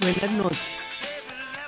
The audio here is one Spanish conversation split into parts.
Buenas noches.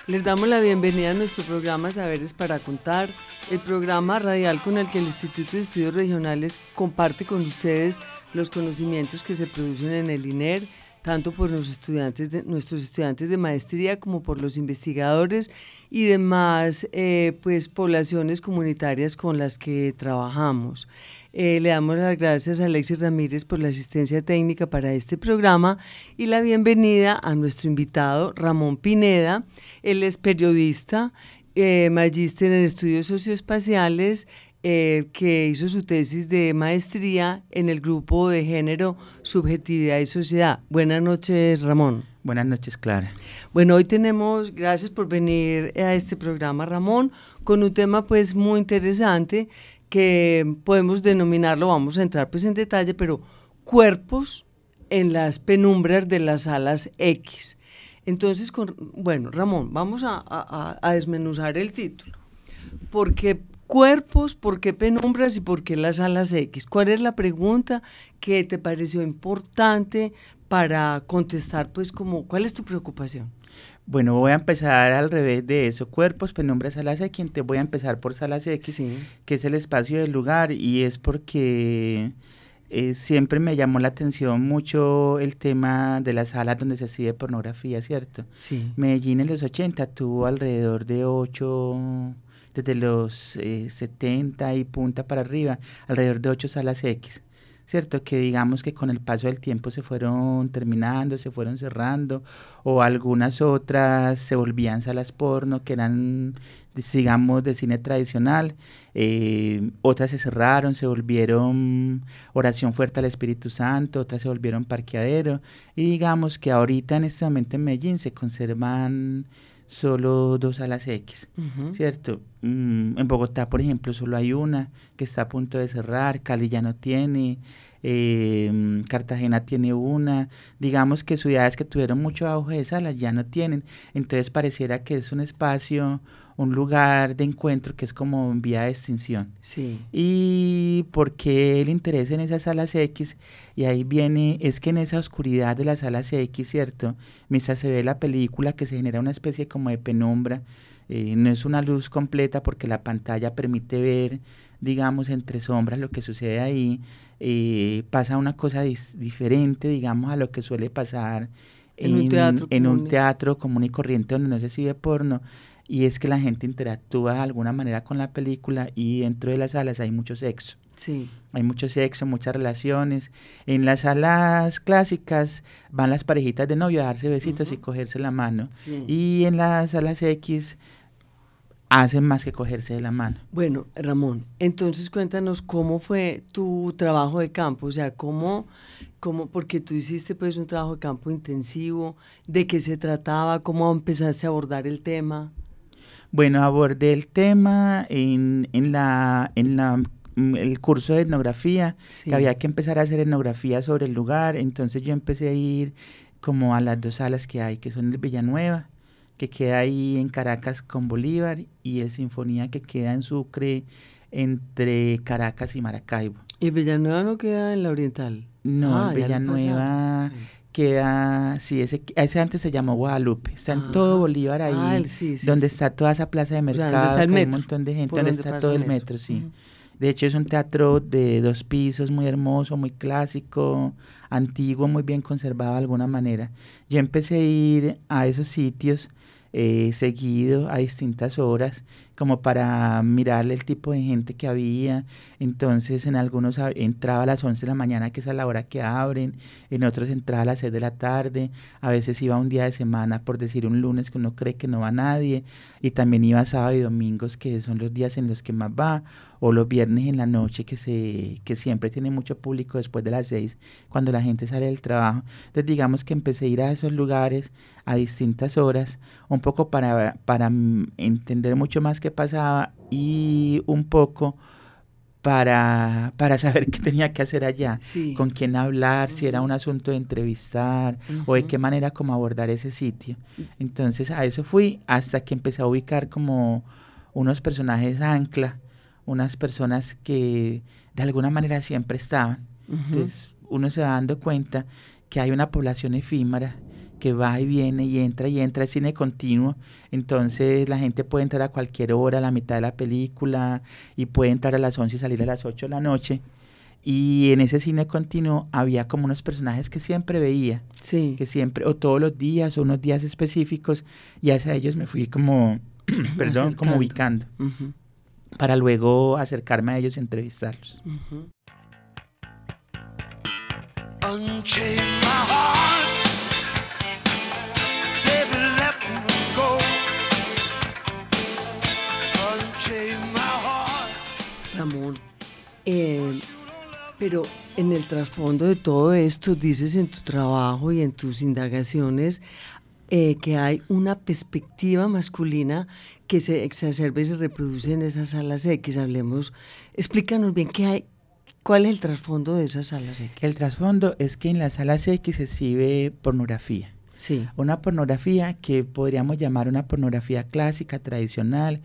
Les damos la bienvenida a nuestro programa Saberes para Contar, el programa radial con el que el Instituto de Estudios Regionales comparte con ustedes los conocimientos que se producen en el INER, tanto por nuestros estudiantes de maestría como por los investigadores y demás eh, pues, poblaciones comunitarias con las que trabajamos. Eh, le damos las gracias a Alexis Ramírez por la asistencia técnica para este programa y la bienvenida a nuestro invitado Ramón Pineda. Él es periodista, eh, magíster en estudios socioespaciales, eh, que hizo su tesis de maestría en el grupo de género, subjetividad y sociedad. Buenas noches, Ramón. Buenas noches, Clara. Bueno, hoy tenemos, gracias por venir a este programa, Ramón, con un tema pues muy interesante que podemos denominarlo, vamos a entrar pues en detalle, pero cuerpos en las penumbras de las alas X. Entonces, con, bueno, Ramón, vamos a, a- a desmenuzar el título. ¿Por qué cuerpos, por qué penumbras y por qué las alas X? ¿Cuál es la pregunta que te pareció importante para contestar, pues, como, cuál es tu preocupación? Bueno, voy a empezar al revés de eso. Cuerpos, penumbras, salas X. Te voy a empezar por salas X, Sí. que es el espacio del lugar, y es porque eh, siempre me llamó la atención mucho el tema de las salas donde se hacía pornografía, ¿cierto? Sí. Medellín en los 80 tuvo alrededor de 8, desde los eh, 70 y punta para arriba, alrededor de 8 salas X. ¿Cierto? Que digamos que con el paso del tiempo se fueron terminando, se fueron cerrando, o algunas otras se volvían salas porno que eran, digamos, de cine tradicional, eh, otras se cerraron, se volvieron oración fuerte al Espíritu Santo, otras se volvieron parqueadero, y digamos que ahorita en este momento en Medellín se conservan solo dos salas X. ¿cierto? Mm, en Bogotá, por ejemplo, solo hay una que está a punto de cerrar, Cali ya no tiene, eh, Cartagena tiene una, digamos que ciudades que tuvieron mucho auge de salas ya no tienen, entonces pareciera que es un espacio, un lugar de encuentro que es como en vía de extinción. Sí. Y por qué el interés en esas salas X, y ahí viene, es que en esa oscuridad de las salas X, ¿cierto? Mientras se ve la película que se genera una especie como de penumbra, eh, no es una luz completa porque la pantalla permite ver, digamos, entre sombras lo que sucede ahí, eh, pasa una cosa diferente, digamos, a lo que suele pasar En un teatro en un común. teatro común y corriente donde no se exhibe porno, y es que la gente interactúa de alguna manera con la película y dentro de las salas hay mucho sexo. Sí. Hay mucho sexo, muchas relaciones. En las salas clásicas van las parejitas de novio a darse besitos y cogerse la mano. Sí. Y en las salas X hacen más que cogerse de la mano. Bueno, Ramón, entonces cuéntanos cómo fue tu trabajo de campo, o sea, cómo, cómo, porque tú hiciste pues un trabajo de campo intensivo, de qué se trataba, cómo empezaste a abordar el tema. Bueno, abordé el tema en, en la, en la, mm, el curso de etnografía, Sí. que había que empezar a hacer etnografía sobre el lugar, entonces yo empecé a ir como a las dos salas que hay, que son el Villanueva, que queda ahí en Caracas con Bolívar, y el Sinfonía que queda en Sucre entre Caracas y Maracaibo. ¿Y Villanueva no queda en la Oriental? No, Ah, Villanueva. Queda, sí, ese, ese antes se llamó Guadalupe, está en todo. Bolívar ahí, Ah, el- sí, sí, donde sí. está toda esa plaza de mercado, está el metro, un montón de gente, donde donde está todo el metro. metro, sí. De hecho es un teatro de dos pisos, muy hermoso, muy clásico, antiguo, muy bien conservado de alguna manera. Yo empecé a ir a esos sitios eh, seguido a distintas horas como para mirarle el tipo de gente que había. Entonces en algunos entraba a las 11 de la mañana, que es a la hora que abren, en otros entraba a las 6 de la tarde, a veces iba un día de semana, por decir un lunes que uno cree que no va nadie, y también iba sábado y domingos, que son los días en los que más va, o los viernes en la noche, que, se, que siempre tiene mucho público después de las 6, cuando la gente sale del trabajo. Entonces digamos que empecé a ir a esos lugares a distintas horas, un poco para, para entender mucho más qué pasaba y un poco para, para saber qué tenía que hacer allá, con quién hablar, si era un asunto de entrevistar o de qué manera como abordar ese sitio. Entonces a eso fui hasta que empecé a ubicar como unos personajes ancla, unas personas que de alguna manera siempre estaban. Entonces uno se va dando cuenta que hay una población efímera que va y viene y entra y entra, es cine continuo, entonces la gente puede entrar a cualquier hora, a la mitad de la película, y puede entrar a las 11 y salir a las 8 de la noche. Y en ese cine continuo había como unos personajes que siempre veía, sí. que siempre, o todos los días, o unos días específicos, y hacia ellos me fui como, perdón, como ubicando, para luego acercarme a ellos y entrevistarlos. Ramón, eh, pero en el trasfondo de todo esto, dices en tu trabajo y en tus indagaciones eh, que hay una perspectiva masculina que se exacerba y se reproduce en esas salas X. Hablemos, explícanos bien qué hay, cuál es el trasfondo de esas salas X. El trasfondo es que en las salas X se exhibe pornografía. Sí. Una pornografía que podríamos llamar una pornografía clásica, tradicional,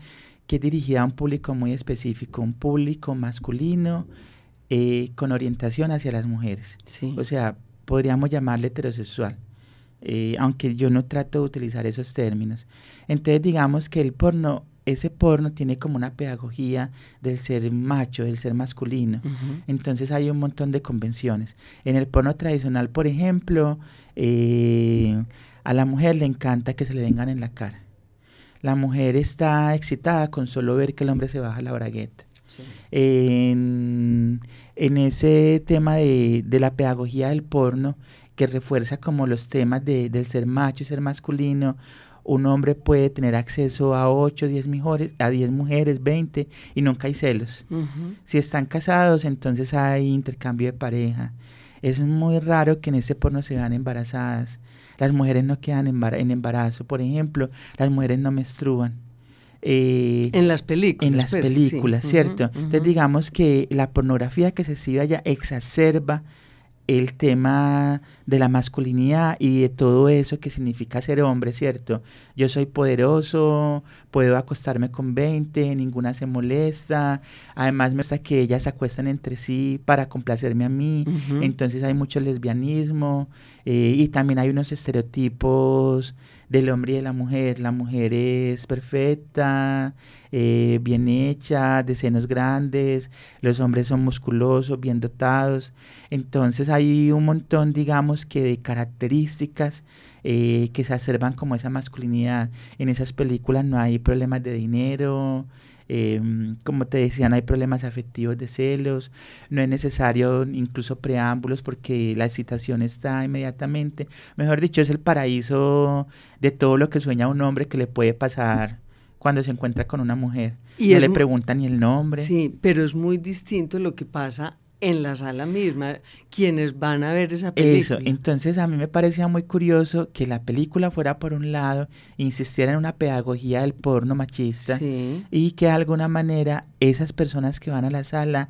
que es dirigida a un público muy específico, un público masculino eh, con orientación hacia las mujeres. O sea, podríamos llamarle heterosexual, eh, aunque yo no trato de utilizar esos términos. Entonces digamos que el porno, ese porno tiene como una pedagogía del ser macho, del ser masculino. Entonces hay un montón de convenciones. En el porno tradicional, por ejemplo, eh, a la mujer le encanta que se le vengan en la cara la mujer está excitada con solo ver que el hombre se baja la bragueta. En, ese tema de, la pedagogía del porno, que refuerza como los temas del ser macho y ser masculino, un hombre puede tener acceso a 8, 10 mujeres, a 10 mujeres, 20 y nunca hay celos. Si están casados, entonces hay intercambio de pareja. Es muy raro que en ese porno se vean embarazadas. Las mujeres no quedan en embarazo, por ejemplo, las mujeres no menstruan. Eh, en las películas. En las pues, películas, ¿cierto? Entonces digamos que la pornografía que se exhibe allá exacerba el tema de la masculinidad y de todo eso que significa ser hombre, ¿cierto? Yo soy poderoso, puedo acostarme con 20, ninguna se molesta, además me gusta que ellas se acuestan entre sí para complacerme a mí, entonces hay mucho lesbianismo eh, y también hay unos estereotipos del hombre y de la mujer. La mujer es perfecta, eh, bien hecha, de senos grandes, los hombres son musculosos, bien dotados. Entonces hay un montón, digamos, que de características eh, que se observan como esa masculinidad. En esas películas no hay problemas de dinero, Em, como te decía, no hay problemas afectivos de celos, no es necesario incluso preámbulos porque la excitación está inmediatamente. Mejor dicho, es el paraíso de todo lo que sueña un hombre que le puede pasar cuando se encuentra con una mujer. Y no le pregunta ni el nombre. Sí, pero es muy distinto lo que pasa en la sala misma, quienes van a ver esa película. Eso, entonces a mí me parecía muy curioso que la película fuera por un lado, insistiera en una pedagogía del porno machista y que de alguna manera esas personas que van a la sala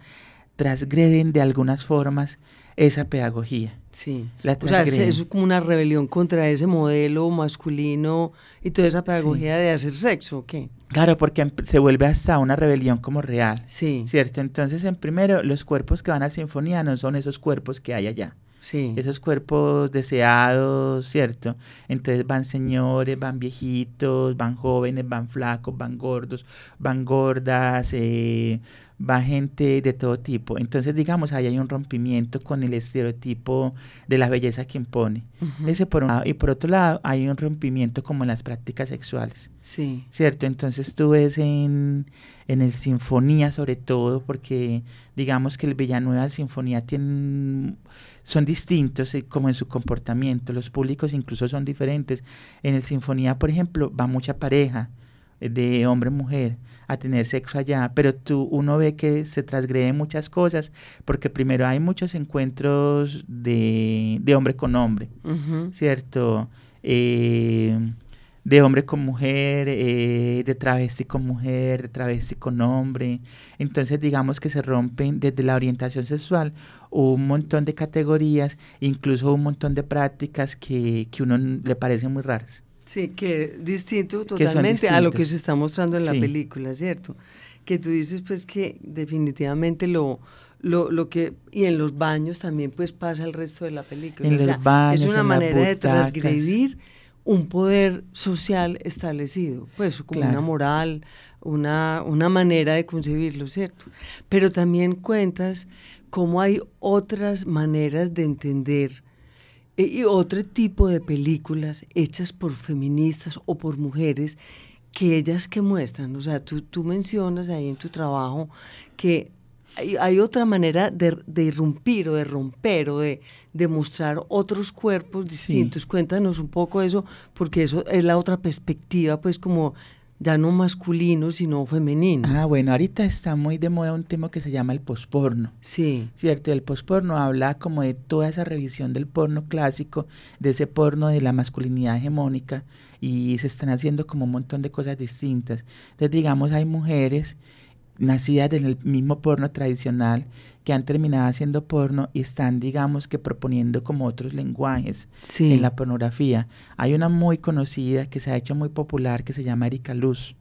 transgreden de algunas formas esa pedagogía. Sí. o sea, es, como una rebelión contra ese modelo masculino y toda esa pedagogía de hacer sexo, ¿o qué? Claro, porque se vuelve hasta una rebelión como real. Sí. ¿Cierto? Entonces, en primero, los cuerpos que van a sinfonía no son esos cuerpos que hay allá. Sí. Esos cuerpos deseados, ¿cierto? Entonces van señores, van viejitos, van jóvenes, van flacos, van gordos, van gordas, eh, va gente de todo tipo. Entonces, digamos, ahí hay un rompimiento con el estereotipo de la belleza que impone. Ese por un lado. Y por otro lado, hay un rompimiento como en las prácticas sexuales. Sí. ¿Cierto? Entonces tú ves en, en el Sinfonía sobre todo, porque digamos que el Villanueva Sinfonía tienen, son distintos eh, como en su comportamiento, los públicos incluso son diferentes. En el Sinfonía, por ejemplo, va mucha pareja de hombre-mujer a tener sexo allá, pero tú uno ve que se transgreden muchas cosas, porque primero hay muchos encuentros de, de hombre con hombre, ¿cierto? Eh, de hombre con mujer, eh, de travesti con mujer, de travesti con hombre. Entonces digamos que se rompen desde la orientación sexual un montón de categorías, incluso un montón de prácticas que, que uno le parecen muy raras. Sí, que distinto totalmente a lo que se está mostrando en la película, ¿cierto? Que tú dices pues que definitivamente lo, lo, lo que y en los baños también pues pasa el resto de la película. En los baños, es una en manera de transgredir un poder social establecido, pues como Claro. una moral, una, una manera de concebirlo, ¿cierto? Pero también cuentas cómo hay otras maneras de entender y otro tipo de películas hechas por feministas o por mujeres que ellas que muestran, o sea, tú, tú mencionas ahí en tu trabajo que hay, hay otra manera de, de irrumpir o de romper o de, de mostrar otros cuerpos distintos. Cuéntanos un poco eso, porque eso es la otra perspectiva, pues como ya no masculino, sino femenino. Ah, bueno, ahorita está muy de moda un tema que se llama el posporno. Sí, Cierto, el posporno habla como de toda esa revisión del porno clásico, de ese porno de la masculinidad hegemónica, y se están haciendo como un montón de cosas distintas. Entonces, digamos, hay mujeres nacidas en el mismo porno tradicional que han terminado haciendo porno y están, digamos, que proponiendo como otros lenguajes sí. en la pornografía. Hay una muy conocida que se ha hecho muy popular que se llama Erika Luz.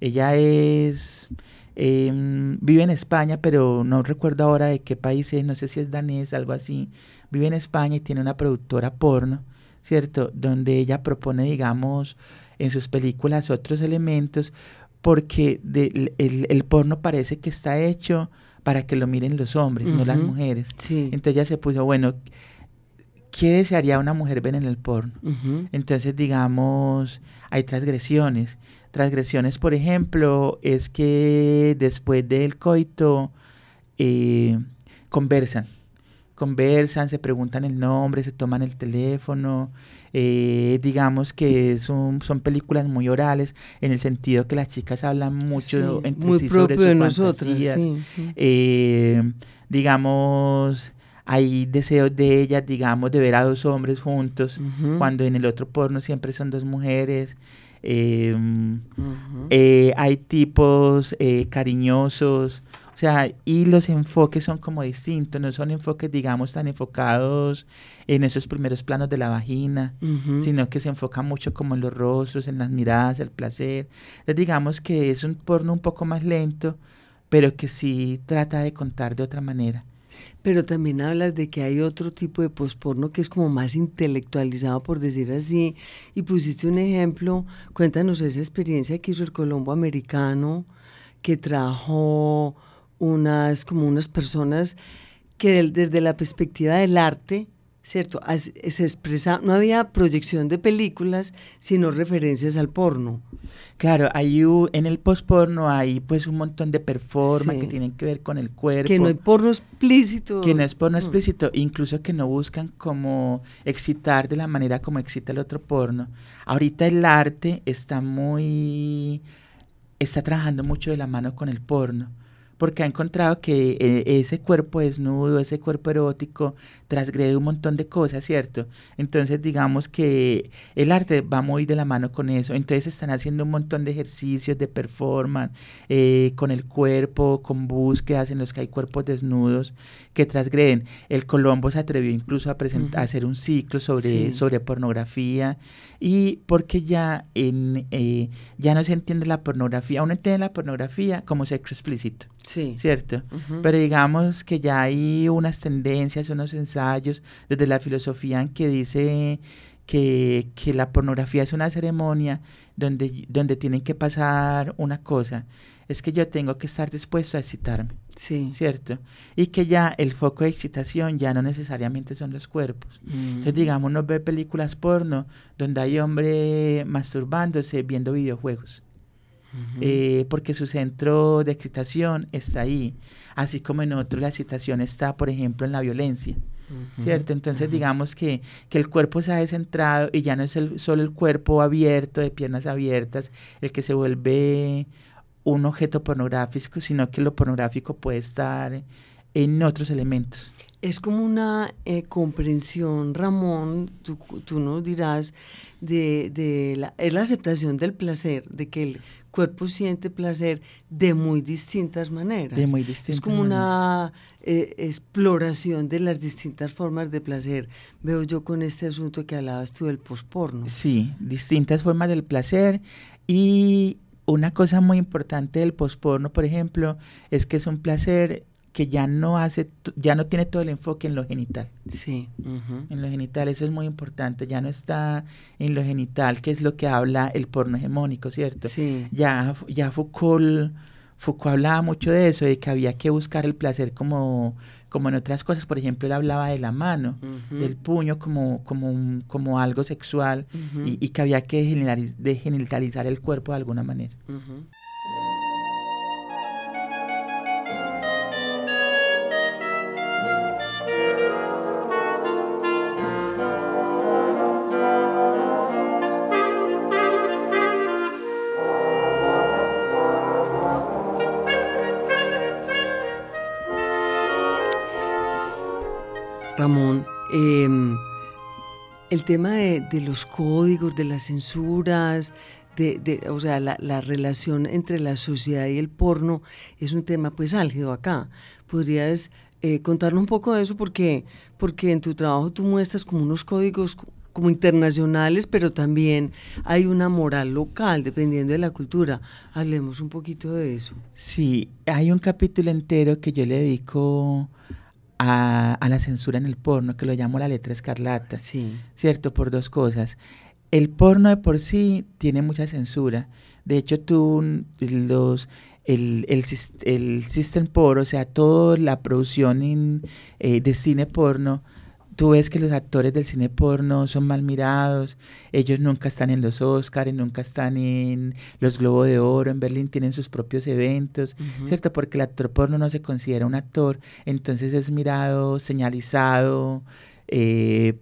Ella es em, vive en España, pero no recuerdo ahora de qué país es, no sé si es danés, algo así. Vive en España y tiene una productora porno, ¿cierto? Donde ella propone, digamos, en sus películas otros elementos, porque de- el, el porno parece que está hecho para que lo miren los hombres, no las mujeres. Sí. Entonces ella se puso, bueno, ¿qué desearía una mujer ver en el porno? Entonces, digamos, hay transgresiones. Transgresiones, por ejemplo, es que después del coito eh, conversan. Conversan, se preguntan el nombre, se toman el teléfono. eh, digamos que son películas muy orales en el sentido que las chicas hablan mucho Sí, entre muy sí sobre propio de sus sí. Ujú. Eh, digamos, hay deseos de ellas, digamos, de ver a dos hombres juntos, cuando en el otro porno siempre son dos mujeres. Eh, Ujú. eh, hay tipos eh, cariñosos, o sea, y los enfoques son como distintos, no son enfoques, digamos, tan enfocados en esos primeros planos de la vagina, Ujú. sino que se enfoca mucho como en los rostros, en las miradas, el placer. Entonces, digamos que es un porno un poco más lento, pero que sí trata de contar de otra manera. Pero también hablas de que hay otro tipo de posporno que es como más intelectualizado, por decir así. Y pusiste un ejemplo, cuéntanos esa experiencia que hizo el Colombo americano, que trajo unas, como unas personas que desde la perspectiva del arte, ¿cierto? Se expresa, no había proyección de películas, sino referencias al porno. Claro, hay en el postporno hay pues un montón de performance Sí. que tienen que ver con el cuerpo. Que no hay porno explícito. que no es porno Mm. explícito, incluso que no buscan como excitar de la manera como excita el otro porno. Ahorita el arte está muy, está trabajando mucho de la mano con el porno, porque ha encontrado que eh, ese cuerpo desnudo, ese cuerpo erótico, transgrede un montón de cosas, ¿cierto? Entonces digamos que el arte va muy de la mano con eso, entonces están haciendo un montón de ejercicios de performance eh, con el cuerpo, con búsquedas en los que hay cuerpos desnudos que transgreden. El Colombo se atrevió incluso a, Ujú. a hacer un ciclo sobre, Sí. sobre pornografía y porque ya, en, eh, ya no se entiende la pornografía, uno entiende la pornografía como sexo explícito. Sí. ¿cierto? Pero digamos que ya hay unas tendencias, unos ensayos desde la filosofía en que dice que, que la pornografía es una ceremonia donde, donde tienen que pasar una cosa. es que yo tengo que estar dispuesto a excitarme, Sí. ¿cierto? Y que ya el foco de excitación ya no necesariamente son los cuerpos. Entonces, digamos, uno ve películas porno donde hay hombre masturbándose viendo videojuegos. Eh, porque su centro de excitación está ahí, así como en otros la excitación está, por ejemplo, en la violencia, ¿cierto? Entonces digamos que, que el cuerpo se ha descentrado y ya no es el, solo el cuerpo abierto, de piernas abiertas, el que se vuelve un objeto pornográfico, sino que lo pornográfico puede estar en otros elementos. Es como una eh, comprensión, Ramón, tú, tú nos dirás, de, de la, es la aceptación del placer, de que el cuerpo siente placer de muy distintas maneras. De muy Es distintas como una eh, exploración de las distintas formas de placer. Veo yo con este asunto que hablabas tú del posporno. Sí, distintas formas del placer y una cosa muy importante del posporno, por ejemplo, es que es un placer que ya no hace, ya no tiene todo el enfoque en lo genital. Sí. En lo genital, eso es muy importante, ya no está en lo genital, que es lo que habla el porno hegemónico, ¿cierto? Sí. Ya, ya Foucault, Foucault hablaba mucho de eso, de que había que buscar el placer como, como en otras cosas. Por ejemplo, él hablaba de la mano, del puño como, como, un- como algo sexual y, y que había que generaliz- de genitalizar el cuerpo de alguna manera. Ramón, em, el tema de, los códigos, de las censuras, de, o sea, la, la relación entre la sociedad y el porno es un tema pues álgido acá. ¿Podrías eh, contarnos un poco de eso? Porque, porque en tu trabajo tú muestras como unos códigos co- como internacionales, pero también hay una moral local, dependiendo de la cultura. Hablemos un poquito de eso. Sí, hay un capítulo entero que yo le dedico a, a la censura en el porno, que lo llamo la letra escarlata. Sí. ¿cierto? Por dos cosas. El porno de por sí tiene mucha censura. De hecho, tú, los, el, el, el System Porn, o sea, toda la producción eh, de cine porno, tú ves que los actores del cine porno son mal mirados, ellos nunca están en los Oscars, nunca están en los Globos de Oro, en Berlín tienen sus propios eventos, ¿cierto? Porque el actor porno no se considera un actor, entonces es mirado, señalizado, eh,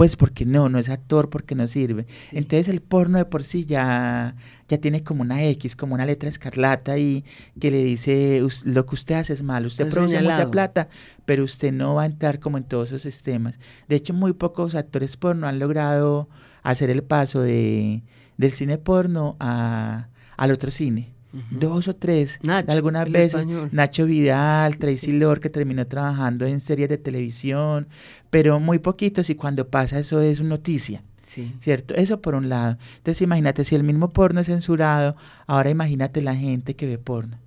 pues porque no, no es actor, porque no sirve. Sí. Entonces el porno de por sí ya, ya tiene como una X, como una letra escarlata y que le dice, "Us- lo que usted hace es malo, usted produce mucha plata, pero usted no va a entrar como en todos esos sistemas. De hecho, muy pocos actores porno han logrado hacer el paso de, del cine porno a, al otro cine. Dos o tres, Nacho, algunas veces. español. Nacho Vidal, Tracy Lord, que terminó trabajando en series de televisión, pero muy poquitos y cuando pasa eso es noticia. Sí. ¿Cierto? Eso por un lado. Entonces imagínate, si el mismo porno es censurado, ahora imagínate la gente que ve porno.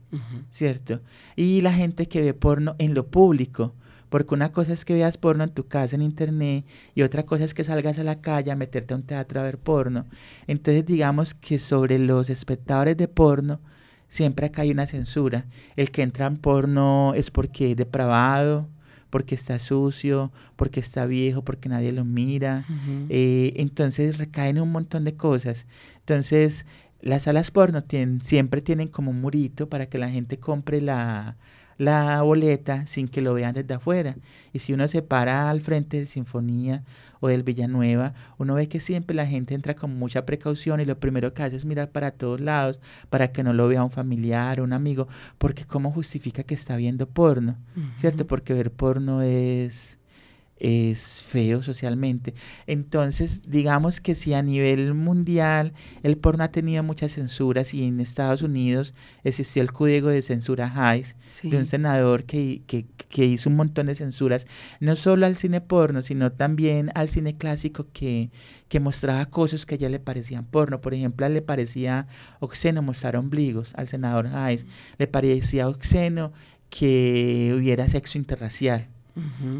¿cierto? Y la gente que ve porno en lo público. Porque una cosa es que veas porno en tu casa, en internet, y otra cosa es que salgas a la calle a meterte a un teatro a ver porno. Entonces digamos que sobre los espectadores de porno, siempre acá hay una censura. El que entra en porno es porque es depravado, porque está sucio, porque está viejo, porque nadie lo mira. Eh, entonces recaen un montón de cosas. Entonces, las salas porno tienen, siempre tienen como un murito para que la gente compre la, la boleta sin que lo vean desde afuera. Y si uno se para al frente de Sinfonía o del Villanueva, uno ve que siempre la gente entra con mucha precaución y lo primero que hace es mirar para todos lados para que no lo vea un familiar o un amigo, porque ¿cómo justifica que está viendo porno? ¿Cierto? Porque ver porno es es feo socialmente. Entonces, digamos que si a nivel mundial el porno ha tenido muchas censuras y en Estados Unidos existió el código de censura Hayes, Sí. de un senador que, que, que hizo un montón de censuras, no solo al cine porno, sino también al cine clásico que, que mostraba cosas que a ella le parecían porno. Por ejemplo, a él le parecía obsceno mostrar ombligos al senador Hayes, le parecía obsceno que hubiera sexo interracial.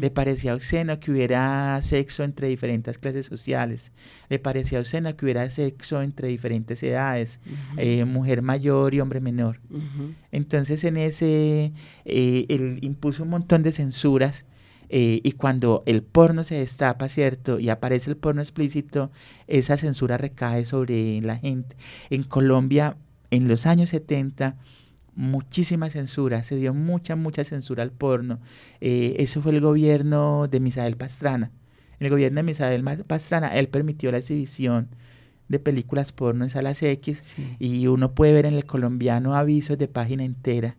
Le parecía obsceno que hubiera sexo entre diferentes clases sociales. Le parecía obsceno que hubiera sexo entre diferentes edades, eh, mujer mayor y hombre menor. Entonces en ese, eh, él impuso un montón de censuras eh, y cuando el porno se destapa, ¿cierto? Y aparece el porno explícito, esa censura recae sobre la gente. En Colombia, en los años 70, muchísima censura, se dio mucha, mucha censura al porno. Eh, eso fue el gobierno de Misael Pastrana. El gobierno de Misael Pastrana, él permitió la exhibición de películas porno en salas X y uno puede ver en el colombiano avisos de página entera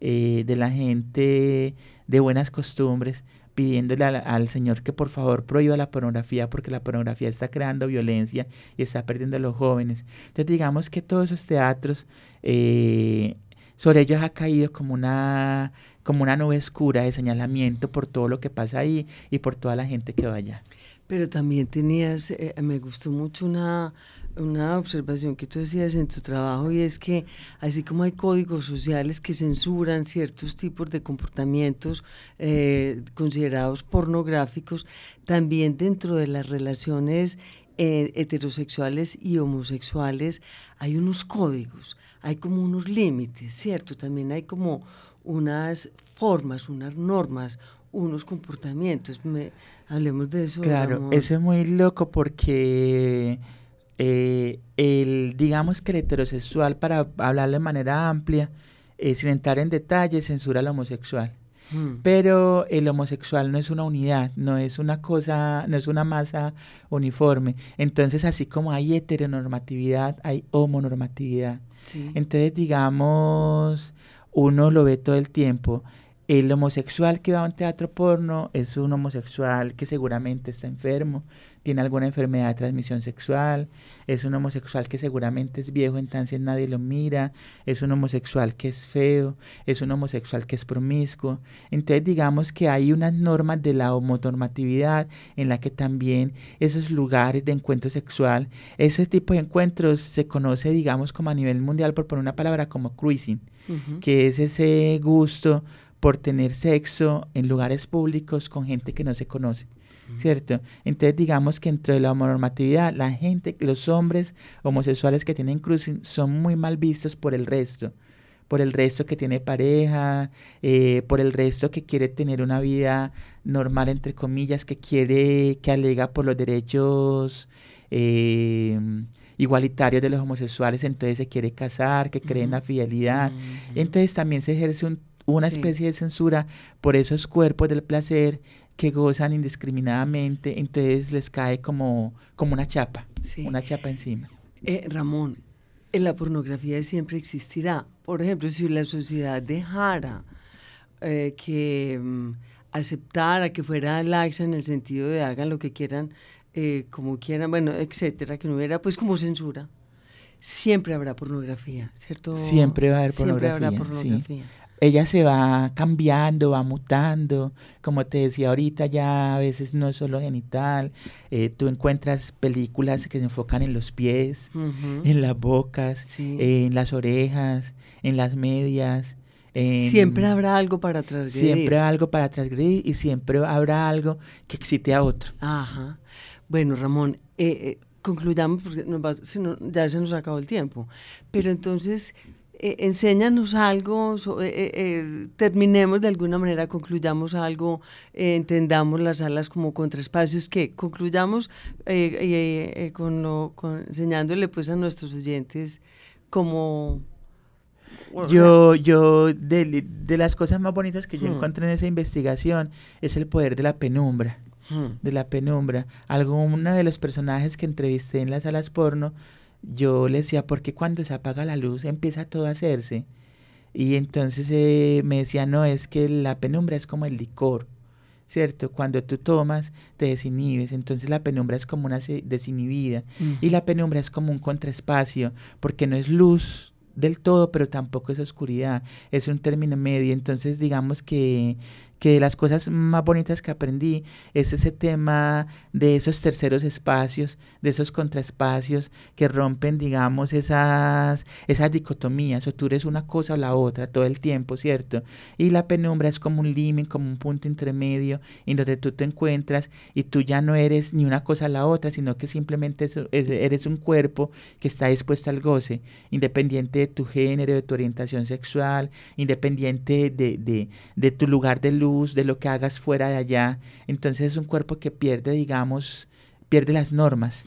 eh, de la gente de buenas costumbres pidiéndole al, Señor que por favor prohíba la pornografía porque la pornografía está creando violencia y está perdiendo a los jóvenes. Entonces digamos que todos esos teatros, eh, sobre ellos ha caído como una, como una nube oscura de señalamiento por todo lo que pasa ahí y por toda la gente que vaya. Pero también tenías, eh, me gustó mucho una una observación que tú decías en tu trabajo y es que así como hay códigos sociales que censuran ciertos tipos de comportamientos eh, considerados pornográficos, también dentro de las relaciones eh, heterosexuales y homosexuales hay unos códigos, hay como unos límites, ¿cierto? También hay como unas formas, unas normas, unos comportamientos. Me, hablemos de eso. Claro, eso es muy loco porque eh, el, digamos que el heterosexual, para hablar de manera amplia, eh, sin entrar en detalles, censura al homosexual. Hmm. Pero el homosexual no es una unidad, no es una cosa, no es una masa uniforme. Entonces, así como hay heteronormatividad, hay homonormatividad. Entonces, digamos, uno lo ve todo el tiempo. El homosexual que va a un teatro porno es un homosexual que seguramente está enfermo, tiene alguna enfermedad de transmisión sexual, es un homosexual que seguramente es viejo, entonces nadie lo mira, es un homosexual que es feo, es un homosexual que es promiscuo. Entonces digamos que hay unas normas de la homonormatividad en la que también esos lugares de encuentro sexual, ese tipo de encuentros se conoce digamos como a nivel mundial por poner una palabra como cruising, que es ese gusto por tener sexo en lugares públicos con gente que no se conoce. ¿Cierto? Entonces digamos que dentro de la homonormatividad, la gente, los hombres homosexuales que tienen cruising son muy mal vistos por el resto, por el resto que tiene pareja, eh, por el resto que quiere tener una vida normal, entre comillas, que quiere, que alega por los derechos eh, igualitarios de los homosexuales, entonces se quiere casar, que cree en la fidelidad. Entonces también se ejerce una especie de censura por esos cuerpos del placer que gozan indiscriminadamente, entonces les cae como, como una chapa, una chapa encima. Eh, Ramón, en la pornografía siempre existirá. Por ejemplo, si la sociedad dejara eh, que mm, aceptara que fuera laxa en el sentido de hagan lo que quieran, eh, como quieran, bueno, etcétera, que no hubiera pues como censura, siempre habrá pornografía, ¿cierto? Siempre va a haber pornografía. Siempre habrá pornografía ella se va cambiando, va mutando, como te decía ahorita, ya a veces no es solo genital, eh, tú encuentras películas que se enfocan en los pies, en las bocas, en las orejas, en las medias. siempre habrá algo para transgredir. Siempre algo para transgredir y siempre habrá algo que excite a otro. Ajá. Bueno, Ramón, eh, eh, concluyamos porque ya se nos acabó el tiempo. Pero entonces, eh, enséñanos algo, eh, eh, terminemos de alguna manera, concluyamos algo, entendamos las salas como contraespacios, que concluyamos con, con, enseñándole pues a nuestros oyentes como... Yo, yo de, de, las cosas más bonitas que yo hmm. encontré en esa investigación es el poder de la penumbra, hmm. de la penumbra. Alguna de los personajes que entrevisté en las salas porno yo le decía, porque cuando se apaga la luz empieza todo a hacerse? Y entonces eh, me decía, no, es que la penumbra es como el licor, ¿cierto? Cuando tú tomas, te desinhibes, entonces la penumbra es como una desinhibida. Y la penumbra es como un contraespacio, porque no es luz del todo, pero tampoco es oscuridad, es un término medio. Entonces, digamos que, que las cosas más bonitas que aprendí es ese tema de esos terceros espacios, de esos contraespacios que rompen, digamos, esas, esas dicotomías, o tú eres una cosa o la otra todo el tiempo, ¿cierto? Y la penumbra es como un límite, como un punto intermedio en donde tú te encuentras y tú ya no eres ni una cosa o la otra, sino que simplemente eres un cuerpo que está dispuesto al goce, independiente de tu género, de tu orientación sexual, independiente de, de, de tu lugar de luz, de lo que hagas fuera de allá. Entonces es un cuerpo que pierde, digamos, pierde las normas.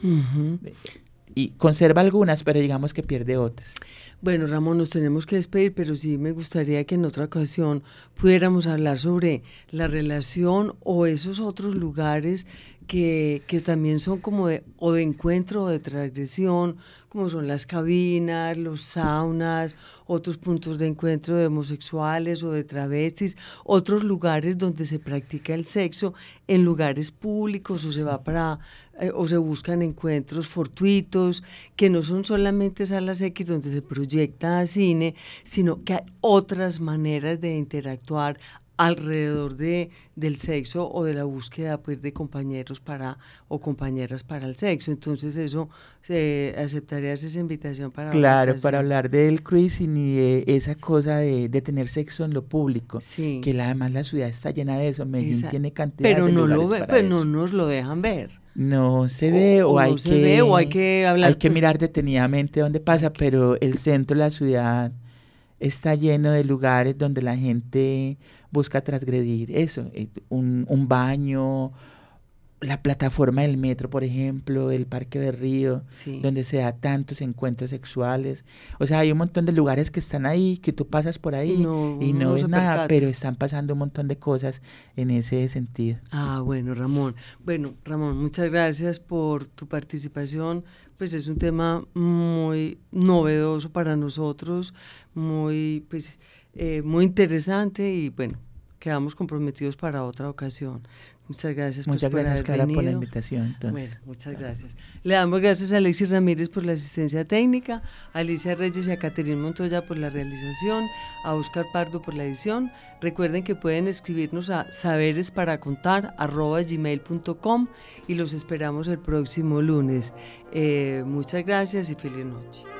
Y conserva algunas, pero digamos que pierde otras. Bueno, Ramón, nos tenemos que despedir, pero sí me gustaría que en otra ocasión pudiéramos hablar sobre la relación o esos otros lugares que, también son como de, o de encuentro o de transgresión, como son las cabinas, los saunas, otros puntos de encuentro de homosexuales o de travestis, otros lugares donde se practica el sexo en lugares públicos o se va para eh, o se buscan encuentros fortuitos que no son solamente salas X donde se proyecta cine, sino que hay otras maneras de interactuar alrededor de, del sexo o de la búsqueda pues, de compañeros para o compañeras para el sexo. Entonces eso, se ¿aceptarías esa invitación para Claro, para hablar del cruising y de esa cosa de, de tener sexo en lo público. Sí. Que la, además la ciudad está llena de eso, Medellín tiene cantidad pero de no lo ve, pero eso. no nos lo dejan ver. No se ve o, o hay no se que ve, o hay que hablar, hay que pues- mirar detenidamente dónde pasa, pero el centro de la ciudad está lleno de lugares donde la gente busca transgredir eso, eh, un, un baño, la plataforma del metro, por ejemplo, el Parque de Río, Sí. donde se da tantos encuentros sexuales. O sea, hay un montón de lugares que están ahí, que tú pasas por ahí Y no- y no no ves se nada, pero están pasando un montón de cosas en ese sentido. Ah, bueno, Ramón. Bueno, Ramón, muchas gracias por tu participación. Pues es un tema muy novedoso para nosotros, muy, pues, eh, muy interesante y bueno, quedamos comprometidos para otra ocasión. Muchas gracias. pues, Muchas por gracias, haber Clara, por la venido. invitación. Entonces, Bueno, muchas gracias. Le damos gracias a Alexis Ramírez por la asistencia técnica, a Alicia Reyes y a Caterina Montoya por la realización, a Oscar Pardo por la edición. Recuerden que pueden escribirnos a saberesparacontar.gmail.com y los esperamos el próximo lunes. Eh, muchas gracias y feliz noche.